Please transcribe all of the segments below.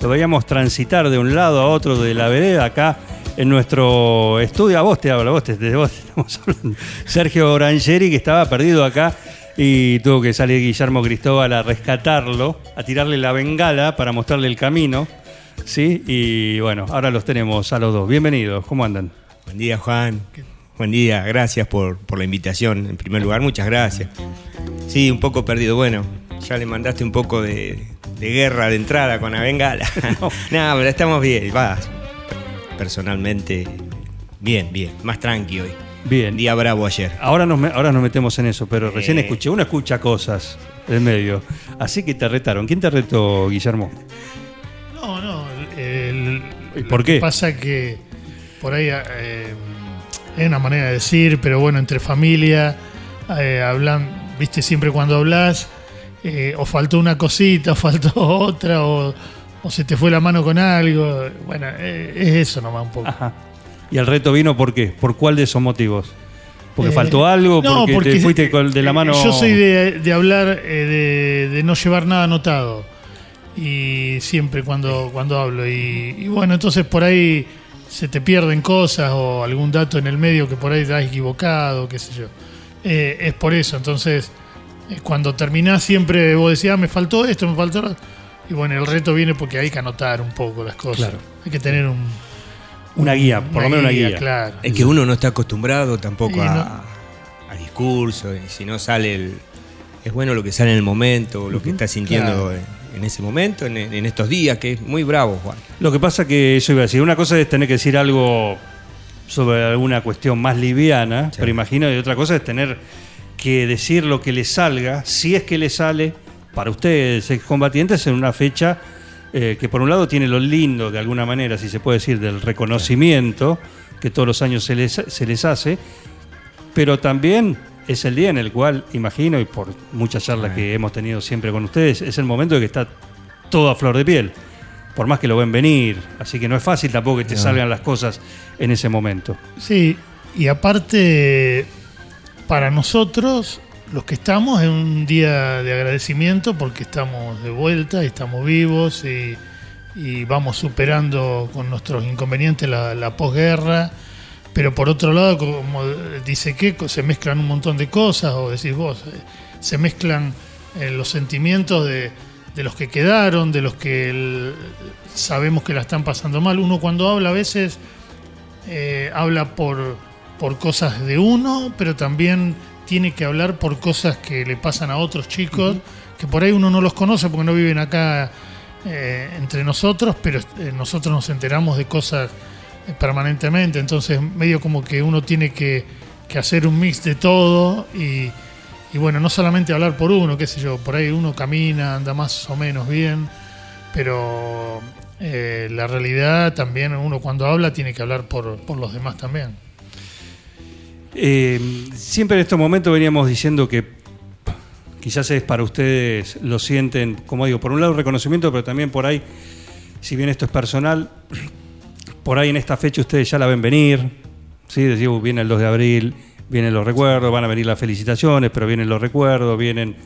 Lo veíamos transitar de un lado a otro de la vereda acá en nuestro estudio. A vos te hablo, vos te, de. Sergio Orangeri, que estaba perdido acá y tuvo que salir Guillermo Cristóbal a rescatarlo, a tirarle la bengala para mostrarle el camino. ¿Sí? Y bueno, ahora los tenemos a los dos. Bienvenidos, ¿cómo andan? Buen día, Juan. Buen día, gracias por, por la invitación. En primer lugar, muchas gracias. Sí, un poco perdido. Bueno, ya le mandaste un poco de, de guerra de entrada con la bengala. no, pero estamos bien. Va, personalmente, bien, bien. Más tranqui hoy. Bien. Día bravo ayer. Ahora nos, me- ahora nos metemos en eso, pero recién Eh. escuché, uno escucha cosas en medio. Así que te retaron. ¿Quién te retó, Guillermo? No, no. el- ¿Y lo por que qué? pasa que por ahí eh, es una manera de decir, pero bueno, entre familia eh, hablan, viste, siempre cuando hablas, eh, o faltó una cosita, o faltó otra, o, o se te fue la mano con algo. Bueno, eh, es eso nomás un poco. Ajá. ¿Y el reto vino por qué? ¿Por cuál de esos motivos? ¿Porque Eh, faltó algo? no, ¿Porque, te fuiste de la eh, mano? Yo soy de, de hablar, de, de no llevar nada anotado. Y siempre cuando, cuando hablo. Y, y bueno, entonces por ahí se te pierden cosas o algún dato en el medio que por ahí te has equivocado, qué sé yo. Es por eso. Entonces, cuando terminás siempre vos decís, ah, me faltó esto, me faltó lo-". Y bueno, el reto viene porque hay que anotar un poco las cosas. Claro. Hay que tener un, Una guía, por lo menos una guía. Claro. Es que uno no está acostumbrado tampoco Y a, no. a discurso. Y si no sale el. Es bueno lo que sale en el momento, lo que estás sintiendo Claro. en, en ese momento, en, en estos días, que es muy bravo, Juan. Lo que pasa que eso iba a decir, una cosa es tener que decir algo sobre alguna cuestión más liviana, pero imagino, y otra cosa es tener que decir lo que le salga, si es que le sale, para ustedes, excombatientes, en una fecha eh, que por un lado tiene lo lindo, de alguna manera, si se puede decir, del reconocimiento que todos los años se les, se les hace, pero también es el día en el cual, imagino, y por muchas charlas que hemos tenido siempre con ustedes, es el momento de que está todo a flor de piel. Por más que lo ven venir. Así que no es fácil tampoco que te salgan las cosas en ese momento. Sí, y aparte, para nosotros, los que estamos, es un día de agradecimiento porque estamos de vuelta y estamos vivos y, vamos superando con nuestros inconvenientes la, posguerra. Pero por otro lado, como dice Keiko, se mezclan un montón de cosas, o decís vos, eh, se mezclan eh, los sentimientos de, los que quedaron, de los que sabemos que la están pasando mal. Uno cuando habla a veces eh, habla por, por cosas de uno, pero también tiene que hablar por cosas que le pasan a otros chicos, que por ahí uno no los conoce porque no viven acá eh, entre nosotros, pero eh, nosotros nos enteramos de cosas eh, permanentemente, entonces medio como que uno tiene que, que hacer un mix de todo y, y bueno, no solamente hablar por uno, qué sé yo, por ahí uno camina, anda más o menos bien, pero eh, la realidad también uno cuando habla tiene que hablar por, por los demás también. Eh, siempre en estos momentos veníamos diciendo que quizás es para ustedes, lo sienten, como digo, por un lado reconocimiento, pero también por ahí, si bien esto es personal, por ahí en esta fecha ustedes ya la ven venir, ¿sí? Decís, "Uh, viene el 2 de abril, vienen los recuerdos, van a venir las felicitaciones, pero vienen los recuerdos, vienen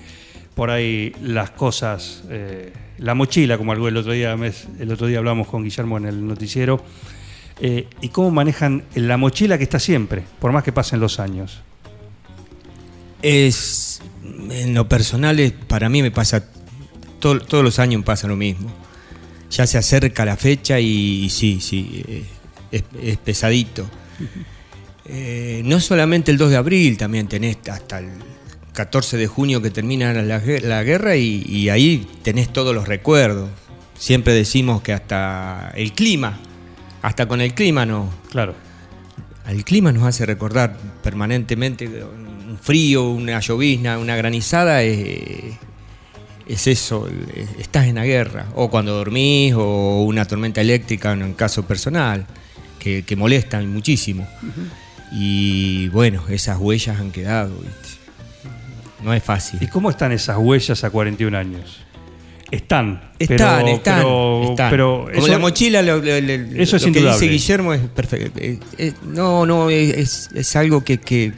por ahí las cosas, eh, la mochila, como el otro día, el otro día hablamos con Guillermo en el noticiero, eh, y cómo manejan la mochila que está siempre, por más que pasen los años. Es, en lo personal, es- para mí me pasa, todo- todos los años pasa lo mismo. Ya se acerca la fecha y, sí, sí, eh, es, es pesadito. Eh, no solamente el 2 de abril, también tenés hasta el 14 de junio que termina la, gue- la guerra y ahí tenés todos los recuerdos. Siempre decimos que hasta el clima, hasta con el clima no, Claro. el clima nos hace recordar permanentemente un frío, una llovizna, una granizada, es, es eso, estás en la guerra, o cuando dormís, o una tormenta eléctrica en un caso personal. que, que molestan muchísimo. Y bueno, esas huellas han quedado, ¿viste? No es fácil. ¿Y cómo están esas huellas a 41 años? Están. Están, pero, están, pero- están. pero Como la mochila, lo, lo- lo- eso es lo que indudable. dice Guillermo es perfecto. Eh, eh, no, no, es, es algo que, que,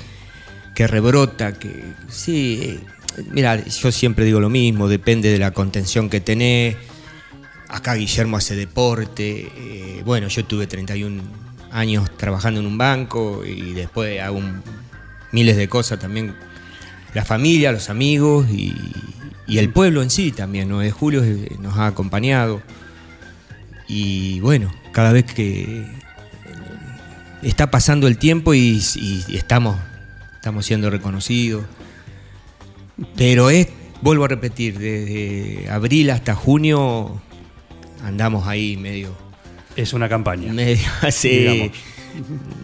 que rebrota, que sí. eh, mira, yo siempre digo lo mismo, depende de la contención que tenés. Acá Guillermo hace deporte. eh, bueno, yo tuve 31 años trabajando en un banco y después hago un- miles de cosas también. La familia, los amigos y, y el pueblo en sí también. 9 de julio eh, nos ha acompañado. Y bueno, cada vez que está pasando el tiempo y, y- y estamos, estamos siendo reconocidos. Pero es, vuelvo a repetir, desde abril hasta junio andamos ahí medio, es una campaña. medio así, Digamos.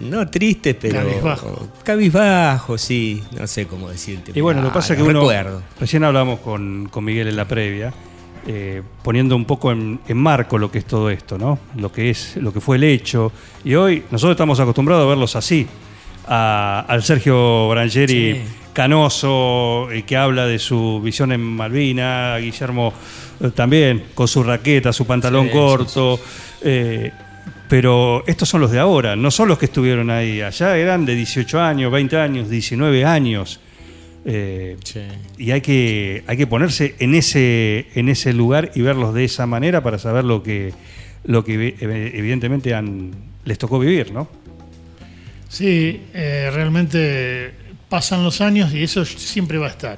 No triste, pero Cabizbajo. cabizbajo, sí, no sé cómo decirte. Y bueno, lo que pasa es que uno. recuerdo. Recién hablamos con, con Miguel en la previa, eh, poniendo un poco en, en marco lo que es todo esto, ¿no? Lo que es, lo que fue el hecho. Y hoy nosotros estamos acostumbrados a verlos así. a- al Sergio Brangeri Sí. canoso, eh, que habla de su visión en Malvina, a Guillermo eh, también, con su raqueta, su pantalón Sí, corto. eh, pero estos son los de ahora, no son los que estuvieron ahí. Allá eran de 18 años, 20 años, 19 años. Eh, y hay que, hay que ponerse en ese, en ese lugar y verlos de esa manera para saber lo que, lo que evi- evidentemente han, les tocó vivir, ¿no? Sí, eh, realmente pasan los años y eso siempre va a estar.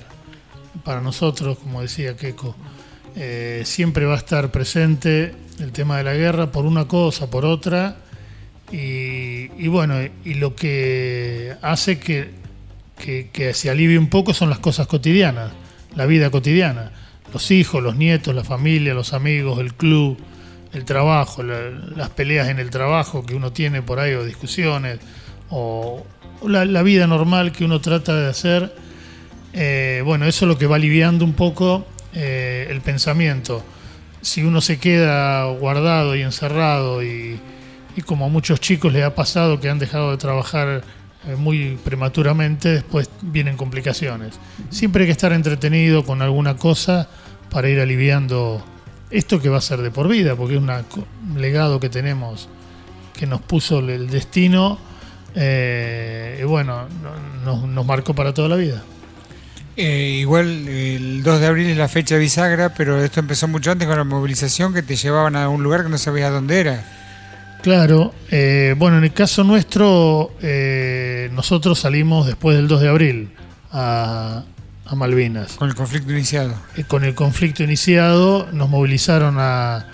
Para nosotros, como decía Keiko, eh, siempre va a estar presente el tema de la guerra por una cosa, por otra. Y, bueno, y lo que hace que, que, se alivie un poco son las cosas cotidianas, la vida cotidiana. Los hijos, los nietos, la familia, los amigos, el club, el trabajo, la- las peleas en el trabajo que uno tiene por ahí o discusiones o la vida normal que uno trata de hacer. Eh, bueno, eso es lo que va aliviando un poco eh, el pensamiento. Si uno se queda guardado y encerrado y, como a muchos chicos les ha pasado que han dejado de trabajar eh, muy prematuramente, después vienen complicaciones. Siempre hay que estar entretenido con alguna cosa para ir aliviando esto que va a ser de por vida, porque es un legado que tenemos que nos puso el- destino eh, y bueno, no- nos, nos marcó para toda la vida. Eh, igual el 2 de abril es la fecha bisagra, pero esto empezó mucho antes con la movilización que te llevaban a un lugar que no sabías dónde era. Claro, eh, bueno, en el caso nuestro, eh, nosotros salimos después del 2 de abril a, a Malvinas. Con el conflicto iniciado. Eh, con el conflicto iniciado, nos movilizaron a,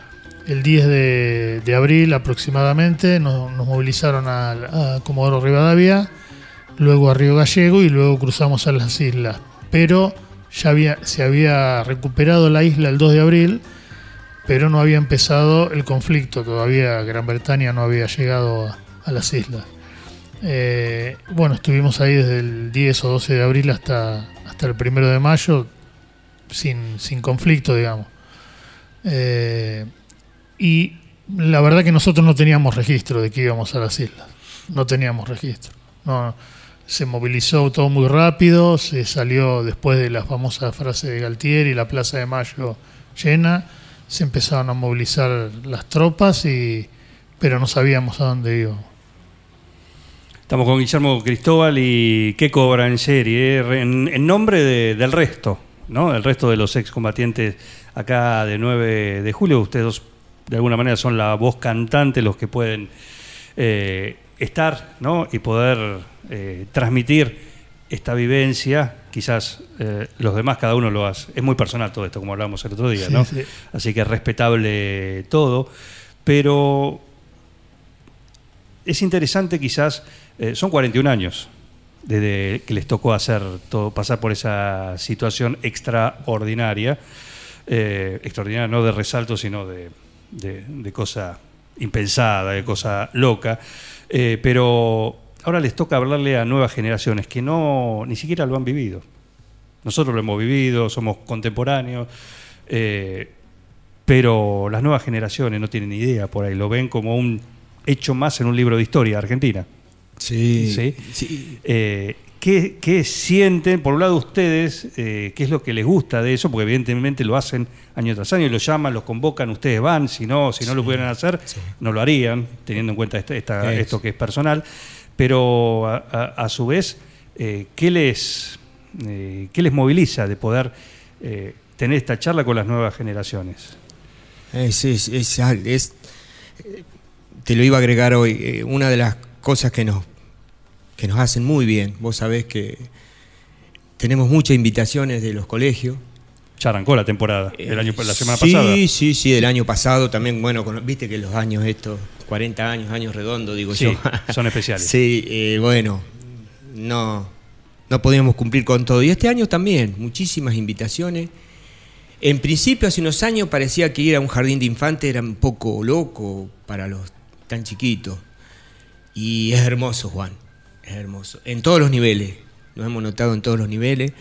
el 10 de, de abril aproximadamente, nos, nos movilizaron a, a Comodoro Rivadavia, luego a Río Gallego y luego cruzamos a las islas. Pero ya había, se había recuperado la isla el 2 de abril, pero no había empezado el conflicto, todavía Gran Bretaña no había llegado a, las islas. Eh, bueno, estuvimos ahí desde el 10 o 12 de abril hasta, hasta el 1 de mayo, sin, sin conflicto, digamos. Eh, y la verdad que nosotros no teníamos registro de que íbamos a las islas. No teníamos registro. No, se movilizó todo muy rápido, se salió después de la famosa frase de Galtieri, la Plaza de Mayo llena, se empezaron a movilizar las tropas, y, pero no sabíamos a dónde íbamos. Estamos con Guillermo Cristóbal y Keco Brangeri, eh, en, en nombre de- del resto, ¿no? El resto de los excombatientes acá de 9 de julio. Ustedes de alguna manera, son la voz cantante, los que pueden eh, estar, ¿no? Y poder eh, transmitir esta vivencia. Quizás eh, los demás, cada uno lo hace. Es muy personal todo esto, como hablábamos el otro día, Sí, ¿no? sí. Así que es respetable todo. Pero es interesante quizás, eh, son 41 años desde que les tocó hacer todo, pasar por esa situación extraordinaria, eh, extraordinaria no de resalto, sino de, de- de cosa impensada, de cosa loca, Eh, pero ahora les toca hablarle a nuevas generaciones que no ni siquiera lo han vivido. Nosotros lo hemos vivido, somos contemporáneos, eh, pero las nuevas generaciones no tienen idea por ahí, lo ven como un hecho más en un libro de historia argentina. Sí. Sí. sí. Eh, ¿qué, qué sienten, por un lado ustedes, eh, qué es lo que les gusta de eso? Porque evidentemente lo hacen año tras año, los llaman, los convocan, ustedes van, si no, si no lo pudieran hacer, no lo harían, teniendo en cuenta esta- esta- Eso. esto que es personal. Pero a, a- a su vez, eh, ¿qué, les, eh, ¿qué les moviliza de poder tener esta charla con las nuevas generaciones? Es, es- es te lo iba a agregar hoy. una de las cosas que nos, que nos hacen muy bien, vos sabés que tenemos muchas invitaciones de los colegios. Ya arrancó la temporada, el año, la semana sí, pasada. Sí, sí, del año pasado también, bueno, con- viste que los años estos, 40 años, años redondos, digo Sí, yo. son especiales. sí, eh, bueno, no, no podíamos cumplir con todo. Y este año también, muchísimas invitaciones. En principio, hace unos años parecía que ir a un jardín de infantes era un poco loco para los tan chiquitos. Y es hermoso, Juan, es hermoso. En todos los niveles, lo hemos notado en todos los niveles.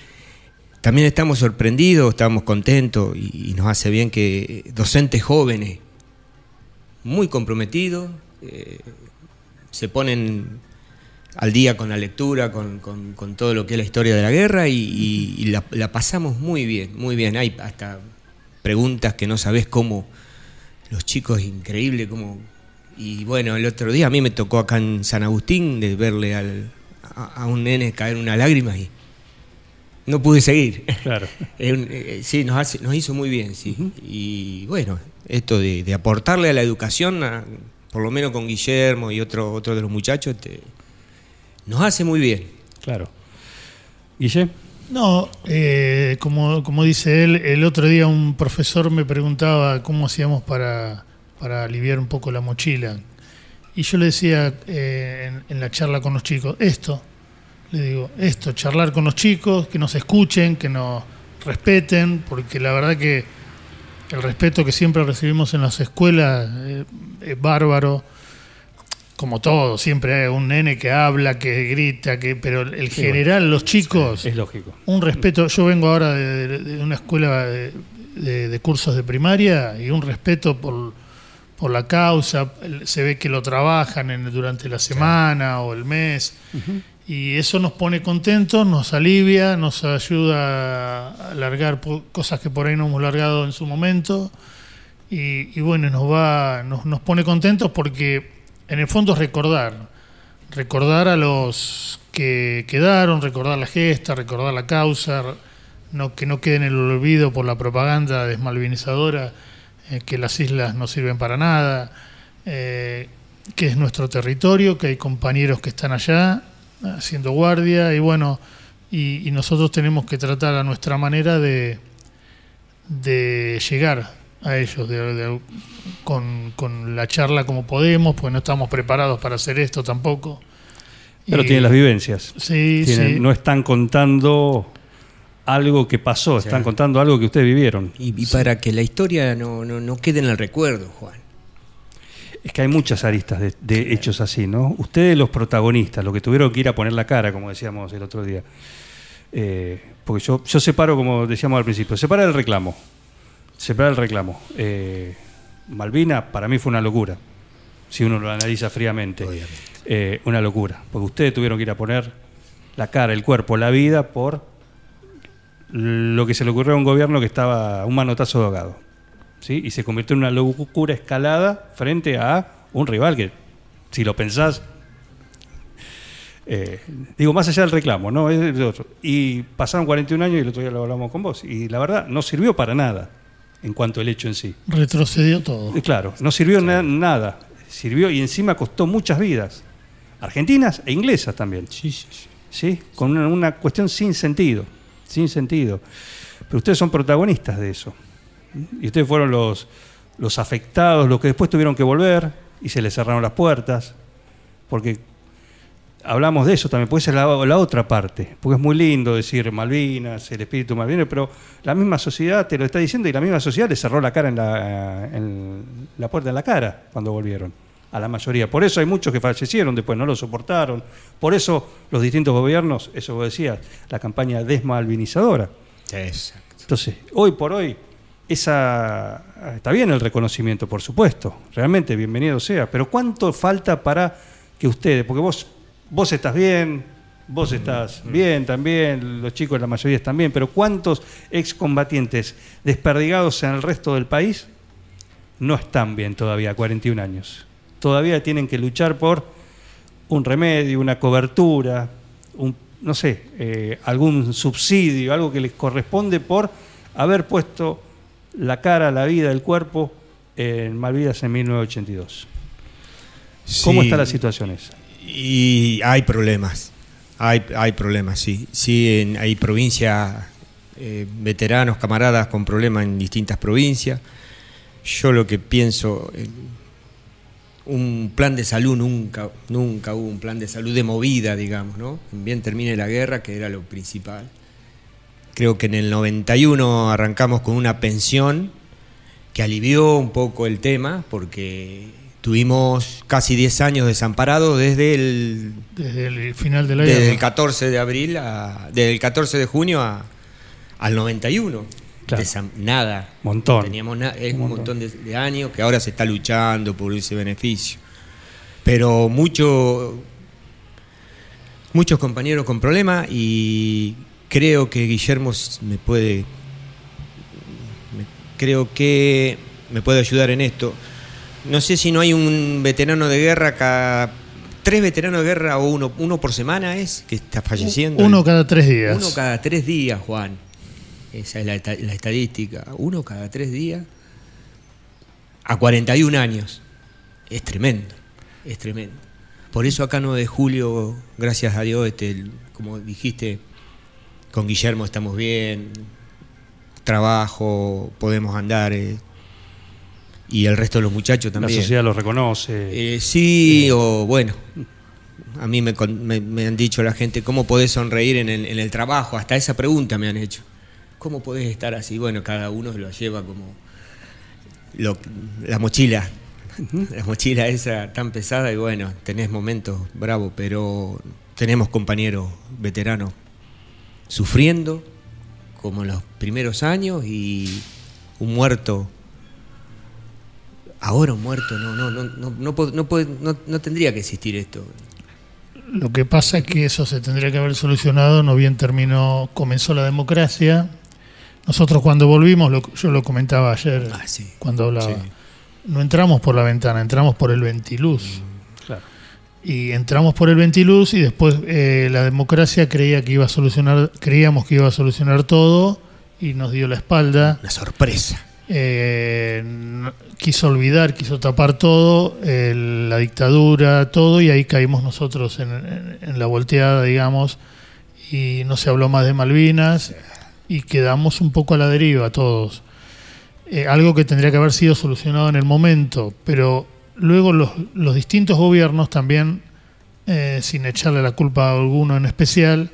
También estamos sorprendidos, estamos contentos y, nos hace bien que docentes jóvenes, muy comprometidos, eh, se ponen al día con la lectura, con, con- todo lo que es la historia de la guerra y, la, la pasamos muy bien, muy bien. Hay hasta preguntas que no sabés cómo los chicos, increíble cómo... Y bueno, el otro día a mí me tocó acá en San Agustín de verle al- a, a un nene caer una lágrima y no pude seguir. Claro. Eh, sí, nos, hace- nos hizo muy bien, sí. Y bueno, esto de, de aportarle a la educación, a- por lo menos con Guillermo y otro, otro de los muchachos, te- nos hace muy bien. Claro. Guille, No, eh, como, como dice él, el otro día un profesor me preguntaba cómo hacíamos para, para aliviar un poco la mochila. Y yo le decía eh, en, en la charla con los chicos, esto, le digo, esto, charlar con los chicos, que nos escuchen, que nos respeten, porque la verdad que el respeto que siempre recibimos en las escuelas eh, es bárbaro. Como todo, siempre hay un nene que habla, que grita, que pero el general, los chicos, es lógico. un respeto. Yo vengo ahora de, de- de una escuela de, de- de cursos de primaria y un respeto por, por la causa. Se ve que lo trabajan en- durante la semana o el mes. Y eso nos pone contentos, nos alivia, nos ayuda a largar cosas que por ahí no hemos largado en su momento. Y, y bueno, nos va, nos, nos pone contentos porque en el fondo es recordar, recordar a los que quedaron, recordar la gesta, recordar la causa, no, que no quede en el olvido por la propaganda desmalvinizadora, eh, que las islas no sirven para nada, eh, que es nuestro territorio, que hay compañeros que están allá haciendo guardia y bueno, y, y nosotros tenemos que tratar a nuestra manera de, de llegar a ellos de- de- con, con la charla como podemos, porque no estamos preparados para hacer esto tampoco. Pero Y- tienen las vivencias. Sí, Tienen- sí. No están contando algo que pasó, están contando algo que ustedes vivieron. Y, y para que la historia no, no, no quede en el recuerdo, Juan. Es que hay muchas aristas de, de hechos así, ¿no? Ustedes los protagonistas, los que tuvieron que ir a poner la cara, como decíamos el otro día. Eh, porque yo, yo separo, como decíamos al principio, separa el reclamo. Separa el reclamo. Eh, Malvina para mí fue una locura, si uno lo analiza fríamente. Eh, una locura, porque ustedes tuvieron que ir a poner la cara, el cuerpo, la vida por lo que se le ocurrió a un gobierno que estaba un manotazo de ahogado. ¿sí? Y se convirtió en una locura escalada frente a un rival que, si lo pensás, eh, digo, más allá del reclamo, ¿no? Es de otro. Y pasaron 41 años y el otro día lo hablamos con vos. Y la verdad, no sirvió para nada en cuanto al hecho en sí. Retrocedió todo. Eh, Claro, no sirvió na- nada. Sirvió y encima costó muchas vidas. Argentinas e inglesas también. Sí, sí, sí. ¿sí? Con una, una cuestión sin sentido, sin sentido. Pero ustedes son protagonistas de eso. Y ustedes fueron los, los afectados, los que después tuvieron que volver y se les cerraron las puertas. Porque hablamos de eso también, puede ser la, la otra parte. Porque es muy lindo decir Malvinas, el espíritu malvino, pero la misma sociedad te lo está diciendo y la misma sociedad les cerró la cara en la, en la puerta en la cara cuando volvieron a la mayoría. Por eso hay muchos que fallecieron después, no lo soportaron. Por eso los distintos gobiernos, eso vos decías, la campaña desmalvinizadora. Exacto. Entonces, hoy por hoy, esa está bien el reconocimiento, por supuesto, realmente bienvenido sea, pero ¿cuánto falta para que ustedes, porque vos vos estás bien, vos estás bien también, los chicos la mayoría están bien, pero ¿cuántos excombatientes desperdigados en el resto del país no están bien todavía, 41 años? Todavía tienen que luchar por un remedio, una cobertura, un, no sé, eh, algún subsidio, algo que les corresponde por haber puesto la cara, la vida, el cuerpo en Malvidas en 1982. ¿Cómo está la situación esa? Y hay problemas, hay, hay problemas, sí. Sí, en- hay provincias, eh, veteranos, camaradas con problemas en distintas provincias. Yo lo que pienso, eh, un plan de salud nunca, nunca hubo un plan de salud de movida, digamos, ¿no? Bien termine la guerra, que era lo principal. Creo que en el 91 arrancamos con una pensión que alivió un poco el tema, porque tuvimos casi 10 años desamparados desde el, Desde el final de la desde el 14 de abril, a, desde el 14 de junio a- al 91. Claro. Nada. Montón. No teníamos na- es Un montón. montón de, de años que ahora se está luchando por ese beneficio. Pero mucho, muchos compañeros con problemas y creo que Guillermo me puede, me- creo que me puede ayudar en esto. No sé si no hay un veterano de guerra cada tres veteranos de guerra o uno, uno por semana es que está falleciendo. Uno cada tres días. Uno cada tres días, Juan. Esa es la, esta- la estadística. Uno cada tres días a 41 años. Es tremendo. Es tremendo. Por eso acá 9 de julio, gracias a Dios, este, como dijiste, con Guillermo estamos bien, trabajo, podemos andar. eh, y el resto de los muchachos La también. sociedad lo reconoce. Eh, sí, o bueno, a mí me, con- me- me han dicho la gente, ¿cómo podés sonreír en el, en el trabajo? Hasta esa pregunta me han hecho. ¿Cómo podés estar así? Bueno, cada uno lo lleva como lo- la mochila. La mochila esa tan pesada y bueno, tenés momentos bravos, pero tenemos compañeros veteranos sufriendo como en los primeros años y un muerto ahora un muerto no no no no no, no, no- no tendría que existir esto Lo que pasa es que eso se tendría que haber solucionado, no bien terminó, comenzó la democracia. Nosotros cuando volvimos, lo- yo lo comentaba ayer Ah, sí. cuando hablaba, Sí. no entramos por la ventana, entramos por el ventiluz. Claro. Y entramos por el ventiluz y después eh, la democracia creía que iba a solucionar, creíamos que iba a solucionar todo y nos dio la espalda. una sorpresa Eh, quiso olvidar, quiso tapar todo, eh, la dictadura, todo, y ahí caímos nosotros en, en- en la volteada, digamos, y no se habló más de Malvinas, y quedamos un poco a la deriva todos. Eh, algo que tendría que haber sido solucionado en el momento, pero luego los, distintos gobiernos también, eh, sin echarle la culpa a alguno en especial,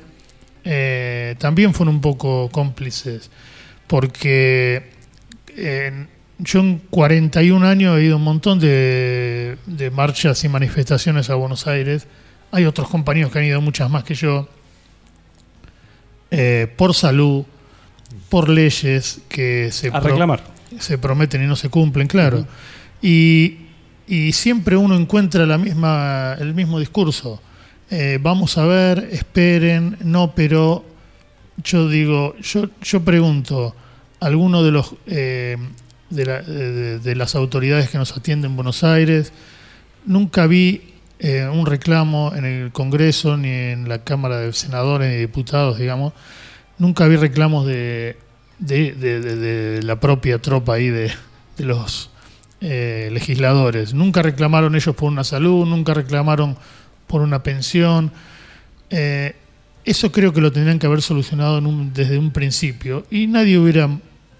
eh, también fueron un poco cómplices, porque yo en 41 años he ido un montón de, marchas y manifestaciones a Buenos Aires. Hay otros compañeros que han ido muchas más que yo. por salud, por leyes que se, A pro- reclamar. se prometen y no se cumplen, claro. y, y siempre uno encuentra la misma, el mismo discurso. Eh, vamos a ver, esperen, no, pero yo digo, yo, yo pregunto, alguno de los eh, de, la- de- de las autoridades que nos atienden en Buenos Aires, nunca vi eh, un reclamo en el Congreso ni en la Cámara de Senadores ni Diputados, digamos, nunca vi reclamos de, de, la propia tropa ahí de, de los eh, legisladores. Nunca reclamaron ellos por una salud, nunca reclamaron por una pensión. Eh, eso creo que lo tendrían que haber solucionado en un- desde un principio y nadie hubiera,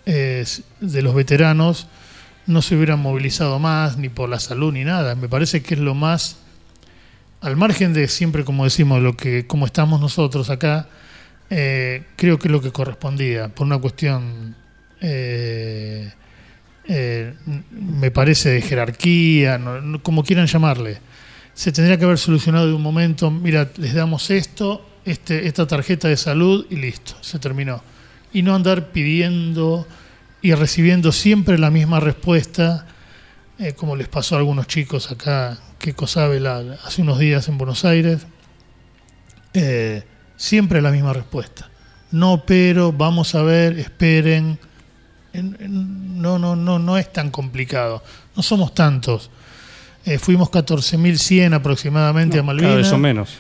eh, de los veteranos, no se hubieran movilizado más, ni por la salud, ni nada. Me parece que es lo más, al margen de siempre, como decimos, lo que como estamos nosotros acá, eh, creo que es lo que correspondía, por una cuestión, eh, eh, me parece, de jerarquía, como quieran llamarle. Se tendría que haber solucionado de un momento, mira, les damos esto, este, esta tarjeta de salud y listo, se terminó. Y no andar pidiendo y recibiendo siempre la misma respuesta, como les pasó a algunos chicos acá, que sabe la, hace unos días en Buenos Aires, siempre la misma respuesta. No, pero vamos a ver, esperen. En- en- No, no, no, no es tan complicado. No somos tantos. Eh, fuimos 14.100 aproximadamente a Malvinas Cada vez son menos.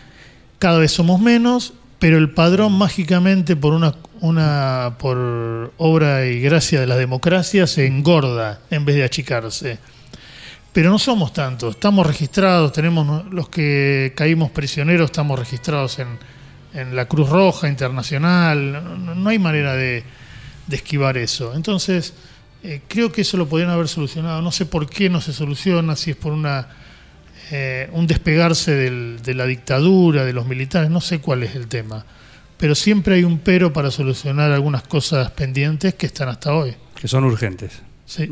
cada vez somos menos, pero el padrón mágicamente por una, una por obra y gracia de la democracia se engorda en vez de achicarse. Pero no somos tantos, estamos registrados, tenemos los que caímos prisioneros, estamos registrados en, en la Cruz Roja Internacional, no, hay manera de, de esquivar eso. Entonces, eh, creo que eso lo podrían haber solucionado, no sé por qué no se soluciona, si es por una eh, un despegarse del- de la dictadura, de los militares, no sé cuál es el tema. Pero siempre hay un pero para solucionar algunas cosas pendientes que están hasta hoy. Que son urgentes. Sí.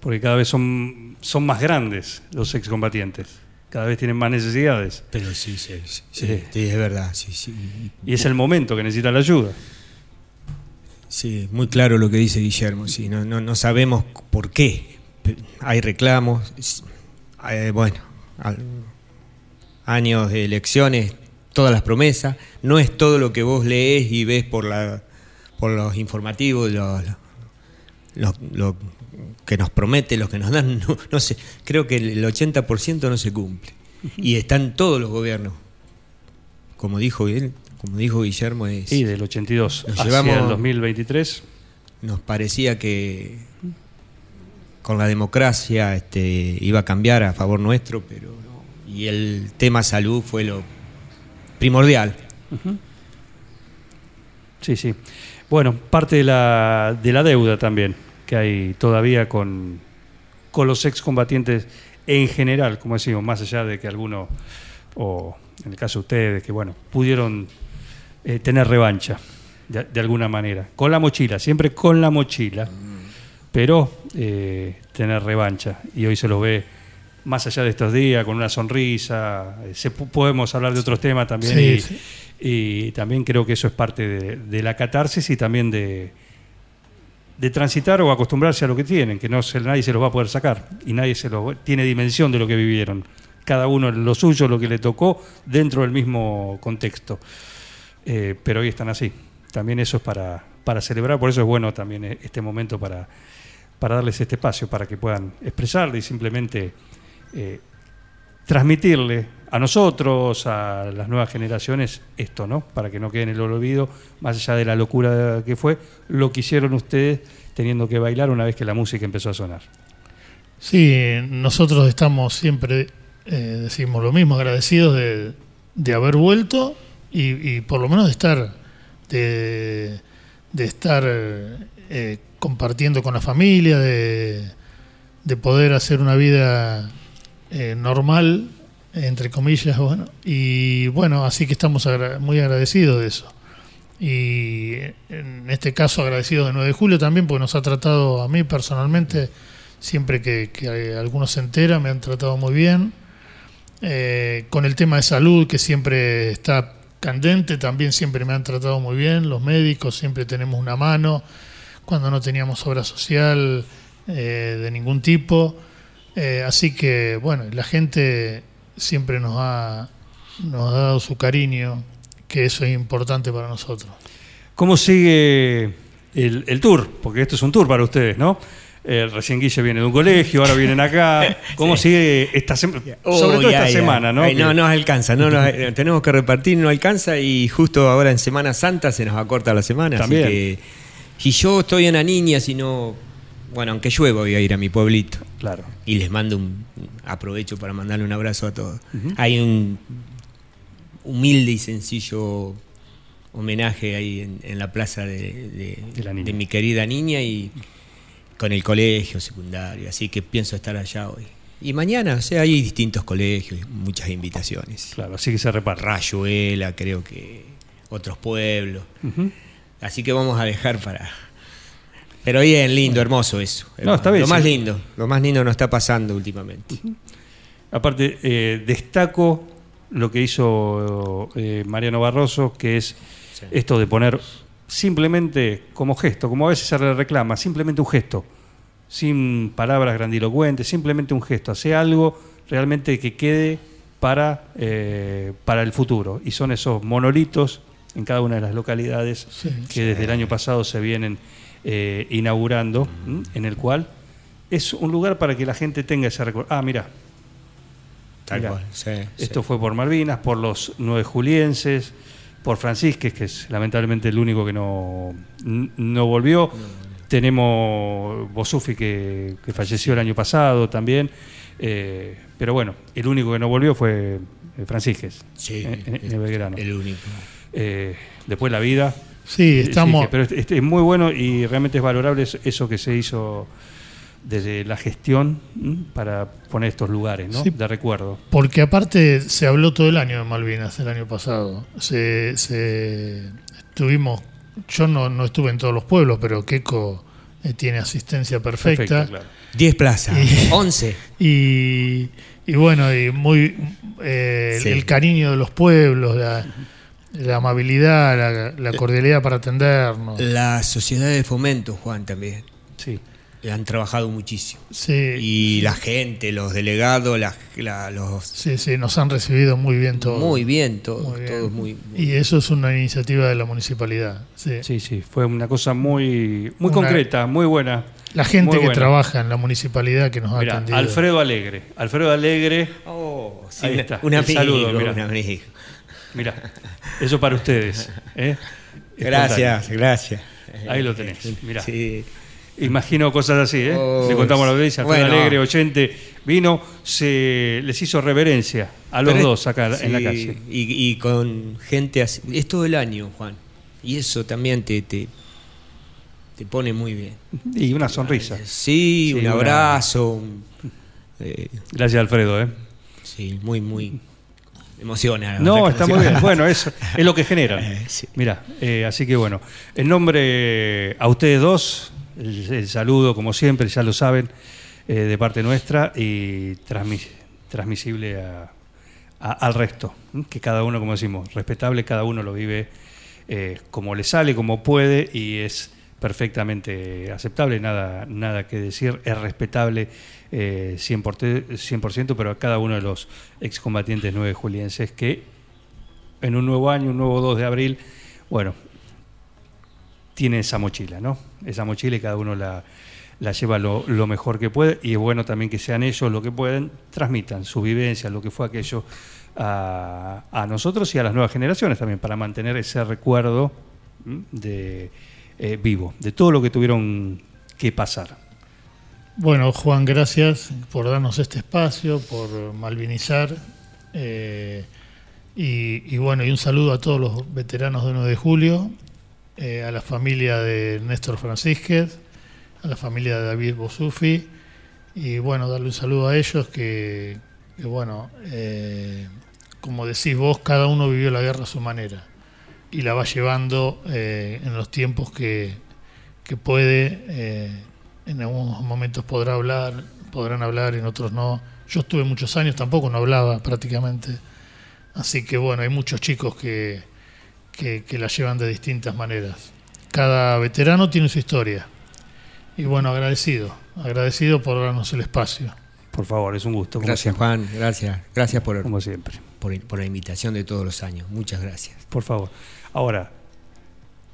Porque cada vez son, son más grandes los excombatientes. Cada vez tienen más necesidades. Pero sí, sí, sí, sí, Sí. es verdad, sí, sí. Y es el momento que necesitan la ayuda. Sí, muy claro lo que dice Guillermo, sí, no, no, no sabemos por qué. Hay reclamos, eh, bueno, años de elecciones, todas las promesas, no es todo lo que vos lees y ves por la por los informativos, lo, lo- lo- lo que nos promete, lo que nos dan, no, no sé, creo que el 80% no se cumple. Y están todos los gobiernos. Como dijo él, como dijo Guillermo, es Y del 82 Nos hacia llevamos- el 2023. nos parecía que con la democracia este, iba a cambiar a favor nuestro, pero no. Y el tema salud fue lo primordial. Sí, sí. Bueno, parte de la, de la deuda también que hay todavía con, con los excombatientes en general, como decimos, más allá de que algunos, o en el caso de ustedes, que bueno, pudieron eh, tener revancha de, de alguna manera, con la mochila, siempre con la mochila, pero eh, tener revancha. Y hoy se los ve más allá de estos días, con una sonrisa, eh, se, podemos hablar de otros temas también. Sí, y, sí. y también creo que eso es parte de, de la catarsis y también de, de transitar o acostumbrarse a lo que tienen, que no nadie se los va a poder sacar y nadie se los tiene dimensión de lo que vivieron. Cada uno lo suyo, lo que le tocó dentro del mismo contexto. Eh, pero hoy están así. También eso es para, para celebrar, por eso es bueno también eh, este momento para, para darles este espacio, para que puedan expresarle y simplemente eh, transmitirle a nosotros, a las nuevas generaciones, esto, ¿no? Para que no quede en el olvido, más allá de la locura que fue, lo que hicieron ustedes teniendo que bailar una vez que la música empezó a sonar. Sí, nosotros estamos siempre, eh, decimos lo mismo, agradecidos de, haber vuelto y, por lo menos de estar, de, de estar eh, compartiendo con la familia, de, de poder hacer una vida eh, normal, entre comillas, bueno, y bueno, así que estamos muy agradecidos de eso. Y en este caso agradecidos de 9 de julio también, porque nos ha tratado a mí personalmente, siempre que, que algunos se entera, me han tratado muy bien. Eh, con el tema de salud, que siempre está candente, también siempre me han tratado muy bien. Los médicos siempre tenemos una mano. Cuando no teníamos obra social eh, de ningún tipo. Eh, así que, bueno, la gente siempre nos ha, nos ha dado su cariño, que eso es importante para nosotros. ¿Cómo sigue el, el tour? Porque esto es un tour para ustedes, ¿no? Eh, recién Guille viene de un colegio, ahora vienen acá. ¿Cómo sigue esta semana? Sobre todo esta semana. ¿no? Ay, no nos alcanza, no nos- eh, tenemos que repartir, no alcanza y justo ahora en Semana Santa se nos acorta la semana. También. Así que si yo estoy en la niña, si no, bueno, aunque llueva voy a ir a mi pueblito. Claro. Y les mando un, aprovecho para mandarle un abrazo a todos. Hay un humilde y sencillo homenaje ahí en, en la plaza de, de- De la niña. de mi querida niña y con el colegio secundario, así que pienso estar allá hoy. Y mañana, o sea, hay distintos colegios, muchas invitaciones. Claro, así que se reparte. Rayuela, creo que otros pueblos. Así que vamos a dejar para... Pero bien, lindo, hermoso eso. No, está bien, Lo más lindo, lo más lindo nos está pasando últimamente. Aparte, eh, destaco lo que hizo eh, Mariano Barroso, que es esto de poner simplemente como gesto, como a veces se le reclama, simplemente un gesto, sin palabras grandilocuentes, simplemente un gesto, hace algo realmente que quede para, eh, para el futuro. Y son esos monolitos en cada una de las localidades Sí, que desde el año pasado se vienen eh, inaugurando, ¿m? en el cual es un lugar para que la gente tenga ese recuerdo. Ah, mira, Tal Mirá, cual. sí, esto sí. fue por Malvinas, por los nueve julienses, por Francisques, que es lamentablemente el único que no, no volvió. Tenemos Bosufi, que, que falleció el año pasado también. Eh, pero bueno, el único que no volvió fue eh, Francisques, Sí, en, en- en el Belgrano. El único. Eh, después la vida. Sí, estamos. que- pero es, es- es muy bueno y realmente es valorable eso- eso que se hizo desde la gestión ¿m? para poner estos lugares ¿no? Sí. de recuerdo. Porque aparte se habló todo el año de Malvinas el año pasado. Se, se- estuvimos, yo no, no estuve en todos los pueblos, pero Keiko eh, tiene asistencia perfecta. Perfecto, claro. 10 plazas. Y- 11. Y, y bueno, y muy eh, el- Sí. el cariño de los pueblos, la, la amabilidad, la, la cordialidad para atendernos. La sociedad de fomento, Juan, también. Sí. Han trabajado muchísimo. Sí, Y la gente, los delegados, la- la- los... sí, sí, nos han recibido muy bien todos. Muy bien, todos. Muy bien. todos muy, muy- Y eso es una iniciativa de la municipalidad. sí. Sí, sí, fue una cosa muy, muy Una- concreta, muy buena. La gente Muy que buena. trabaja en la municipalidad que nos ha Mirá, atendido. Alfredo Alegre. Alfredo Alegre, Oh, sí, Ahí una- está, un amigo, saludo, mirá. un amigo. Mira, eso para ustedes. ¿eh? Gracias, gracias. Ahí lo tenés, mirá. Sí. Imagino cosas así, ¿eh? Oh, Le contamos a la audiencia, bueno. Alegre, oyente, vino, se les hizo reverencia a los Pero dos acá en la calle. Y, y con gente así. Es todo el año, Juan. Y eso también te, te, te pone muy bien. Y una sonrisa. Sí, Sí, un abrazo. eh, Gracias, Alfredo, ¿eh? sí, muy, muy. Emociona. No, está muy bien. Bueno, eso es lo que generan. Eh. Mira, así que bueno, en nombre a ustedes dos, el, el saludo, como siempre, ya lo saben, eh, de parte nuestra y transmi- transmisible a- a- al resto, que cada uno, como decimos, respetable, cada uno lo vive eh, como le sale, como puede y es perfectamente aceptable, nada, nada que decir, es respetable eh, 100%, 100%, pero a cada uno de los excombatientes nueve julienses que en un nuevo año, un nuevo 2 de abril, bueno, tiene esa mochila, ¿no? Esa mochila y cada uno la, la lleva lo, mejor que puede y es bueno también que sean ellos lo que pueden, transmitan su vivencia, lo que fue aquello a, a nosotros y a las nuevas generaciones también para mantener ese recuerdo de eh, vivo, de todo lo que tuvieron que pasar. Bueno, Juan, gracias por darnos este espacio, por malvinizar. eh, y, bueno, y un saludo a todos los veteranos de 9 de julio, eh, a la familia de Néstor Francisquez, a la familia de David Bosufi. Y bueno, darle un saludo a ellos que, bueno, eh, como decís vos, cada uno vivió la guerra a su manera y la va llevando en los tiempos que, que puede. En algunos momentos podrá hablar, podrán hablar, en otros no. Yo estuve muchos años, tampoco no hablaba prácticamente. Así que bueno, hay muchos chicos que, que, que la llevan de distintas maneras. Cada veterano tiene su historia. Y bueno, agradecido, agradecido por darnos el espacio. Por favor, es un gusto. Gracias, siempre. Juan. Gracias. Gracias por, Como siempre. por, por la invitación de todos los años. Muchas gracias. Por favor. Ahora,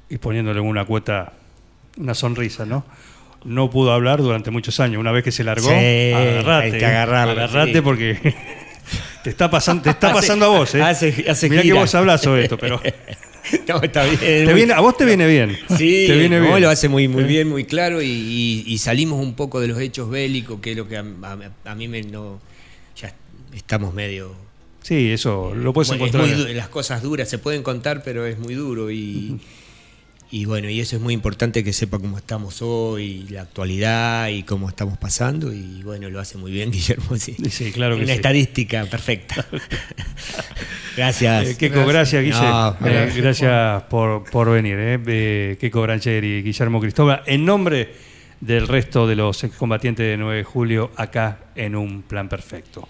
y poniéndole una cuota, una sonrisa, ¿no? No pudo hablar durante muchos años. Una vez que se largó, Sí, agarrate. hay que agarrarlo, Agarrate sí. porque te está pasando, te está Hace- pasando a vos, ¿eh? hace- hace Mirá que gira. vos hablas sobre esto, pero No, está bien. te viene, a vos te viene bien. Sí, te viene no, bien. lo hace muy, muy bien, muy claro y, y- y salimos un poco de los hechos bélicos, que es lo que a, a- a mí me no... Ya estamos medio... Sí, eso lo puedes encontrar. muy las cosas duras se pueden contar, pero es muy duro y, y bueno, y eso es muy importante que sepa cómo estamos hoy, la actualidad y cómo estamos pasando y bueno, lo hace muy bien Guillermo, sí. Sí, claro que Una sí. estadística perfecta. Gracias. Eh, Keiko, gracias, Guille. No, Eh, gracias, por, por venir. Eh. Eh, Keiko Brancheri y Guillermo Cristóbal. En nombre del resto de los excombatientes de 9 de julio, acá en un plan perfecto.